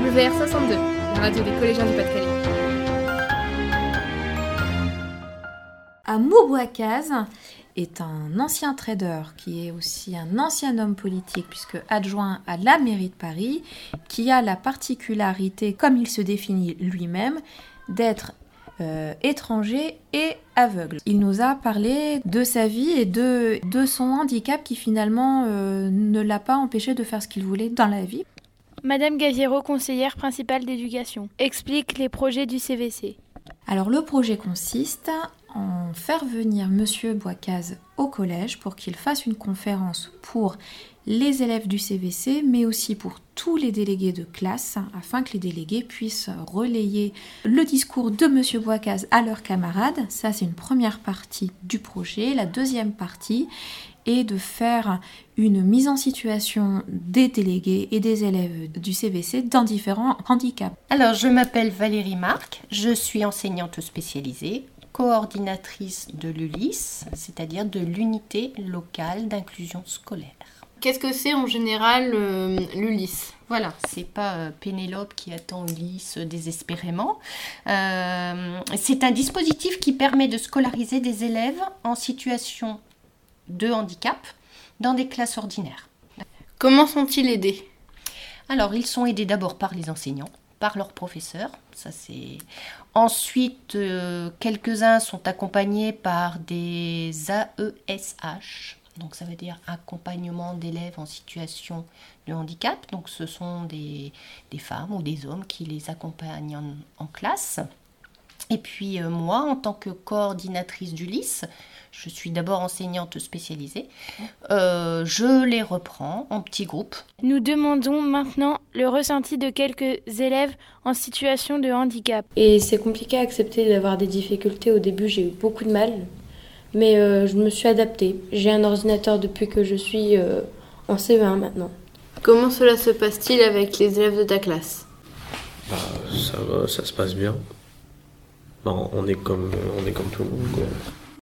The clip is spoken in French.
WR62, la radio des collégiens du Pas-de-Calais. Amour Bouacaz est un ancien trader qui est aussi un ancien homme politique puisque adjoint à la mairie de Paris, qui a la particularité, comme il se définit lui-même, d'être euh, étranger et aveugle. Il nous a parlé de sa vie et de, de son handicap qui finalement euh, ne l'a pas empêché de faire ce qu'il voulait dans la vie. Madame Gaviero, conseillère principale d'éducation, explique les projets du CVC. Alors le projet consiste en faire venir Monsieur Boicaz au collège pour qu'il fasse une conférence pour les élèves du CVC, mais aussi pour tous les délégués de classe, afin que les délégués puissent relayer le discours de Monsieur Boicaz à leurs camarades. Ça, c'est une première partie du projet. La deuxième partie est de faire une mise en situation des délégués et des élèves du CVC dans différents handicaps. Alors, je m'appelle Valérie Marc, je suis enseignante spécialisée coordinatrice de l'ULIS, c'est-à-dire de l'unité locale d'inclusion scolaire. Qu'est-ce que c'est en général euh, l'ULIS Voilà, c'est pas euh, Pénélope qui attend Ulysse désespérément. Euh, c'est un dispositif qui permet de scolariser des élèves en situation de handicap dans des classes ordinaires. Comment sont-ils aidés? Alors, ils sont aidés d'abord par les enseignants, par leurs professeurs. Ça, c'est. Ensuite, quelques-uns sont accompagnés par des AESH, donc ça veut dire accompagnement d'élèves en situation de handicap. Donc ce sont des, femmes ou des hommes qui les accompagnent en, classe. Et puis euh, moi, en tant que coordinatrice du LIS, je suis d'abord enseignante spécialisée, euh, je les reprends en petits groupes. Nous demandons maintenant le ressenti de quelques élèves en situation de handicap. Et c'est compliqué à accepter d'avoir des difficultés. Au début, j'ai eu beaucoup de mal. Mais euh, je me suis adaptée. J'ai un ordinateur depuis que je suis euh, en CE1 maintenant. Comment cela se passe-t-il avec les élèves de ta classe? Bah, Ça va, ça se passe bien. Bah, on, est comme, on est comme tout le monde. Quoi.